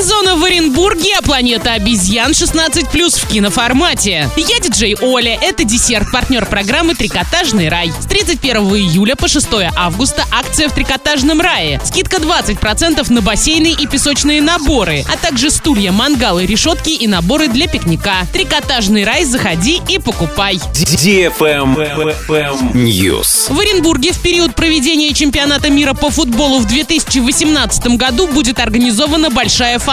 Фан-зона в Оренбурге, а планета обезьян 16+, в киноформате. Я диджей Оля, это десерт, партнер программы «Трикотажный рай». С 31 июля по 6 августа акция в «Трикотажном рае». Скидка 20% на бассейны и песочные наборы, а также стулья, мангалы, решетки и наборы для пикника. «Трикотажный рай», заходи и покупай. News. В Оренбурге в период проведения чемпионата мира по футболу в 2018 году будет организована большая фан-зона,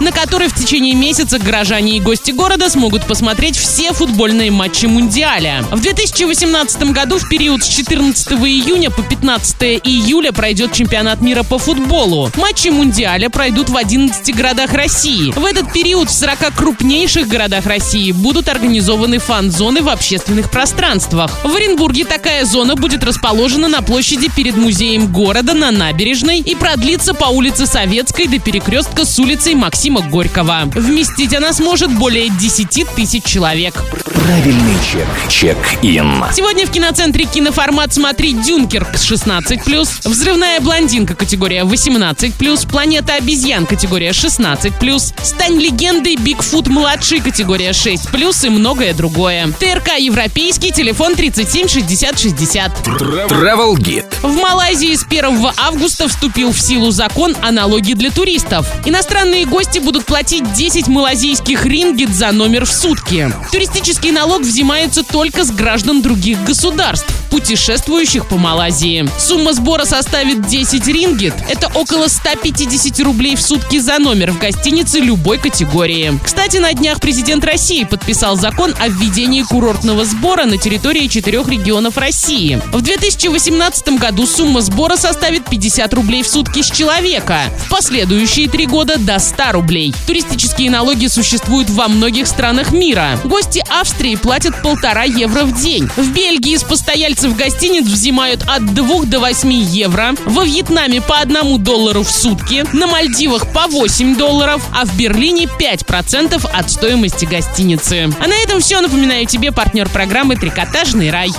на которой в течение месяца горожане и гости города смогут посмотреть все футбольные матчи Мундиаля. В 2018 году в период с 14 июня по 15 июля пройдет чемпионат мира по футболу. Матчи Мундиаля пройдут в 11 городах России. В этот период в 40 крупнейших городах России будут организованы фан-зоны в общественных пространствах. В Оренбурге такая зона будет расположена на площади перед музеем города на набережной и продлится по улице Советской до перекрестка с улицей Максима Горького. Вместить она сможет более 10 тысяч человек. Правильный чек. Чек-ин. Сегодня в киноцентре киноформат «Смотри Дюнкерк» 16+, «Взрывная блондинка» категория 18+, «Планета обезьян» категория 16+, «Стань легендой» Бигфут младший категория 6+, и многое другое. ТРК «Европейский», телефон 37 60 60. Travel Guide. В Малайзии с 1 августа вступил в силу закон о налоге для туристов. Иностранные гости будут платить 10 малазийских рингит за номер в сутки. Туристический налог взимается только с граждан других государств, путешествующих по Малайзии. Сумма сбора составит 10 рингит. Это около 150 рублей в сутки за номер в гостинице любой категории. Кстати, на днях президент России подписал закон о введении курортного сбора на территории четырех регионов России. В 2018 году сумма сбора составит 50 рублей в сутки с человека. В последующие три года до 100 рублей. Туристические налоги существуют во многих странах мира. Гости Австрии платят полтора евро в день. В Бельгии с постояльцев гостиниц взимают от 2 до 8 евро. Во Вьетнаме по 1 доллару в сутки. На Мальдивах по 8 долларов. А в Берлине 5% от стоимости гостиницы. А на этом все. Напоминаю тебе партнер программы «Трикотажный рай».